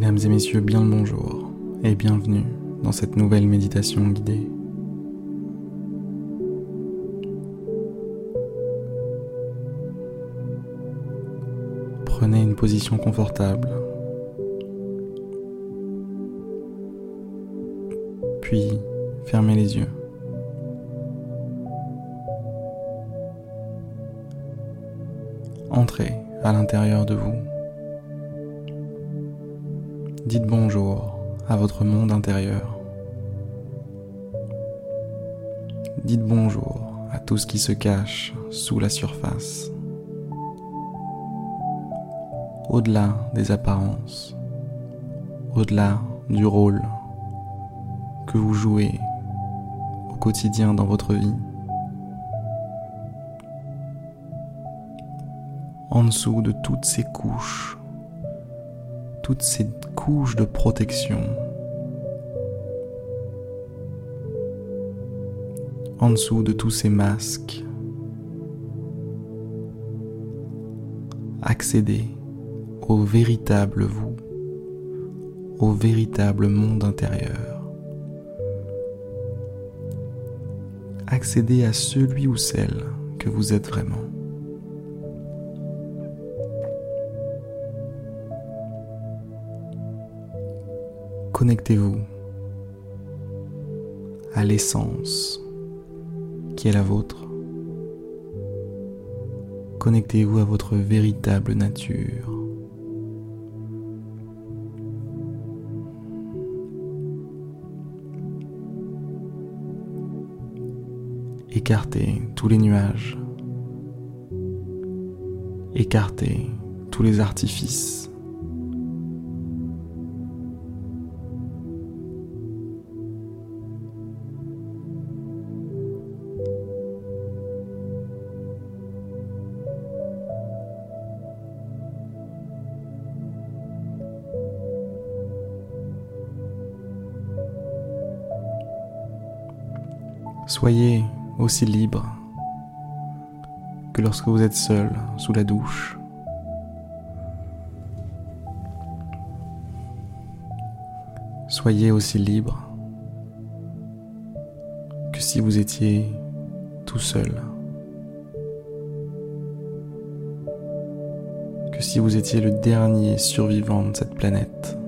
Mesdames et messieurs, bien le bonjour et bienvenue dans cette nouvelle méditation guidée. Prenez une position confortable, puis fermez les yeux. Entrez à l'intérieur de vous. Dites bonjour à votre monde intérieur. Dites bonjour à tout ce qui se cache sous la surface, au-delà des apparences, au-delà du rôle que vous jouez au quotidien dans votre vie. En dessous de toutes ces couches toutes ces couches de protection. En dessous de tous ces masques, accédez au véritable vous, au véritable monde intérieur. Accédez à celui ou celle que vous êtes vraiment. Connectez-vous à l'essence qui est la vôtre. Connectez-vous à votre véritable nature. Écartez tous les nuages. Écartez tous les artifices. Soyez aussi libre que lorsque vous êtes seul sous la douche. Soyez aussi libre que si vous étiez tout seul. Que si vous étiez le dernier survivant de cette planète.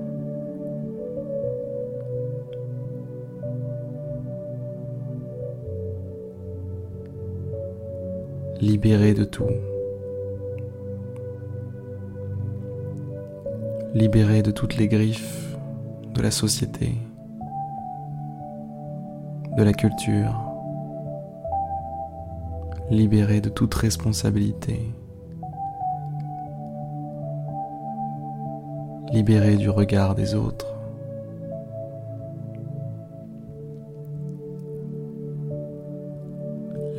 Libéré de tout, libéré de toutes les griffes de la société, de la culture, libéré de toute responsabilité, libéré du regard des autres.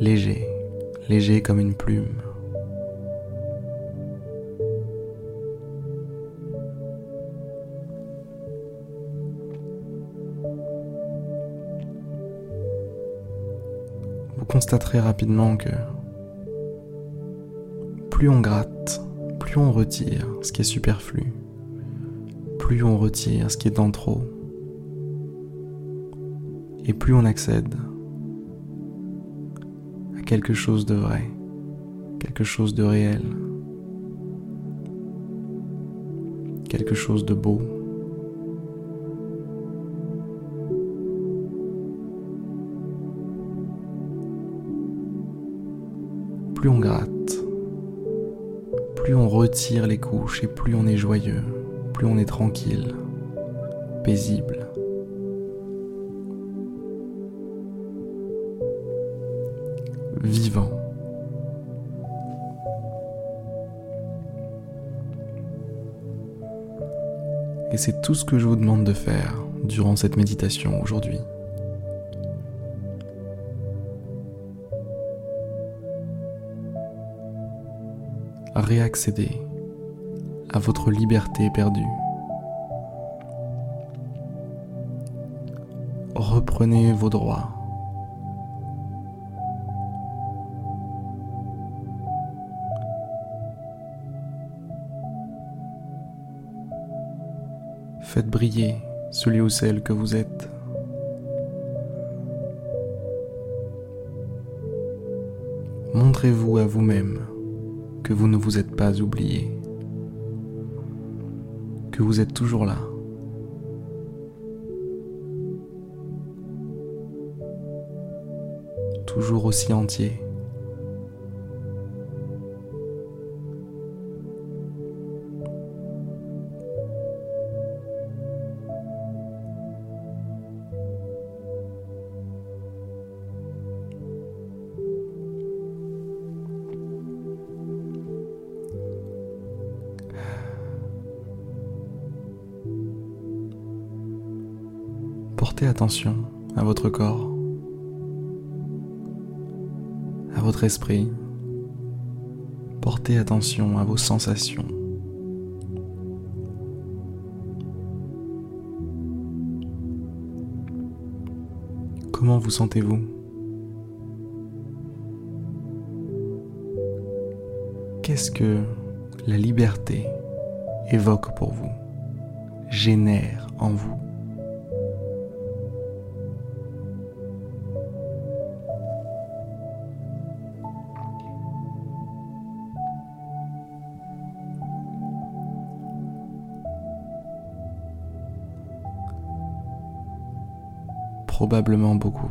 léger léger comme une plume. Vous constaterez rapidement que plus on gratte, plus on retire ce qui est superflu, plus on retire ce qui est en trop, et plus on accède quelque chose de vrai, quelque chose de réel, quelque chose de beau. Plus on gratte, plus on retire les couches et plus on est joyeux, plus on est tranquille, paisible. Vivant. Et c'est tout ce que je vous demande de faire durant cette méditation aujourd'hui. Réaccéder à votre liberté perdue. Reprenez vos droits Faites briller celui ou celle que vous êtes. Montrez-vous à vous-même que vous ne vous êtes pas oublié, que vous êtes toujours là. Toujours aussi entier. Portez attention à votre corps, à votre esprit. Portez attention à vos sensations. Comment vous sentez-vous? Qu'est-ce que la liberté évoque pour vous, génère en vous? Probablement beaucoup.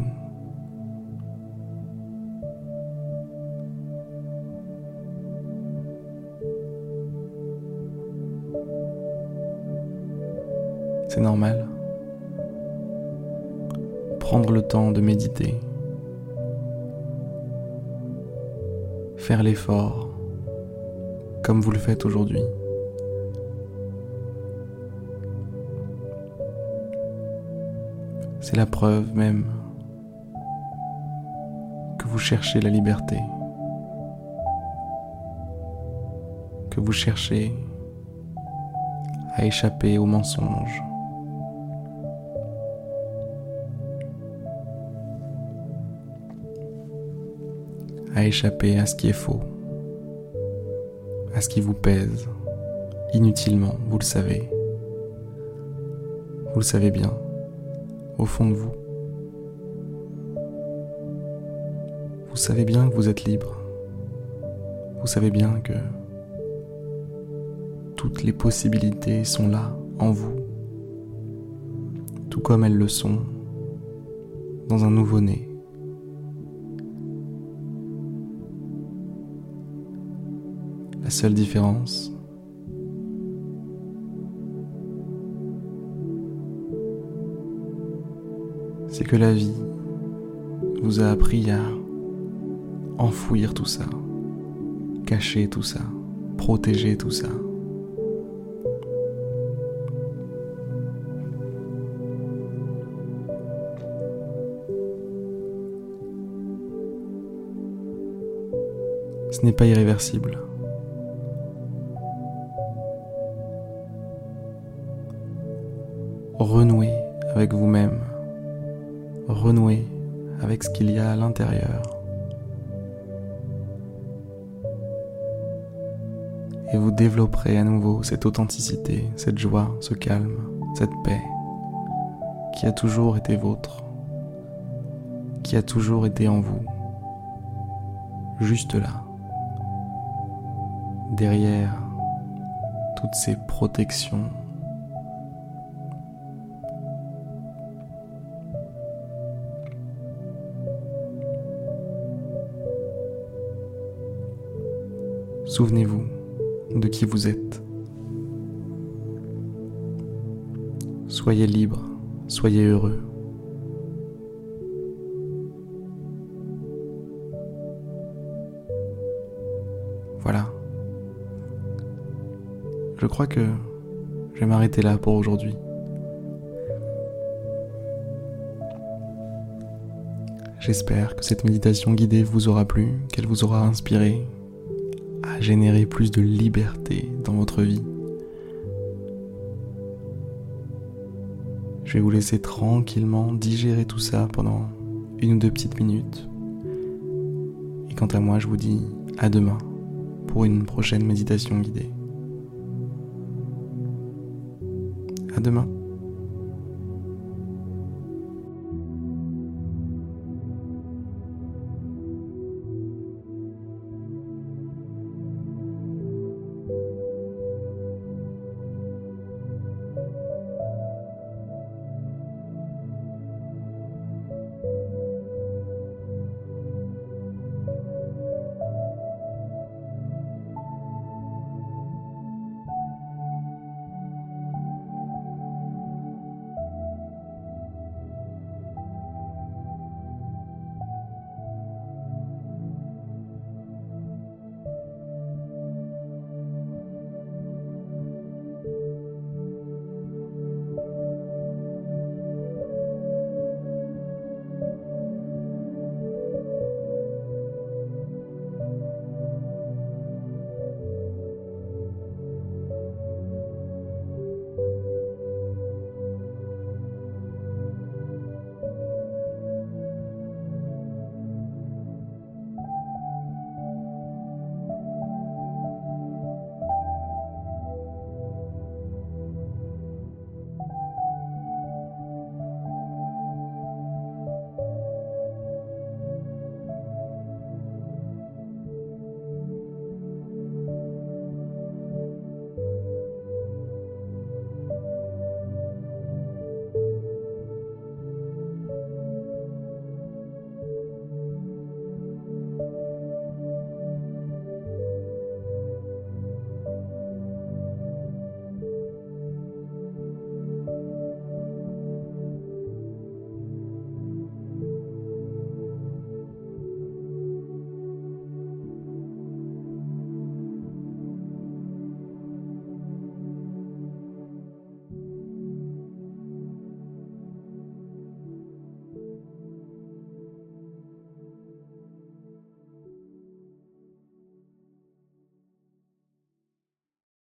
C'est normal. Prendre le temps de méditer. Faire l'effort comme vous le faites aujourd'hui. C'est la preuve même que vous cherchez la liberté, que vous cherchez à échapper aux mensonges. à échapper à ce qui est faux, à ce qui vous pèse, inutilement, vous le savez. Vous le savez bien au fond de vous. Vous savez bien que vous êtes libre. Vous savez bien que toutes les possibilités sont là, en vous, tout comme elles le sont dans un nouveau-né. La seule différence, c'est que la vie vous a appris à enfouir tout ça, cacher tout ça, protéger tout ça. Ce n'est pas irréversible. Renouez avec vous-même renouer avec ce qu'il y a à l'intérieur. Et vous développerez à nouveau cette authenticité, cette joie, ce calme, cette paix qui a toujours été vôtre, qui a toujours été en vous, juste là, derrière toutes ces protections Souvenez-vous de qui vous êtes. Soyez libre, soyez heureux. Voilà. Je crois que je vais m'arrêter là pour aujourd'hui. J'espère que cette méditation guidée vous aura plu, qu'elle vous aura inspiré, générer plus de liberté dans votre vie. Je vais vous laisser tranquillement digérer tout ça pendant une ou deux petites minutes. Et quant à moi, je vous dis à demain pour une prochaine méditation guidée. À demain.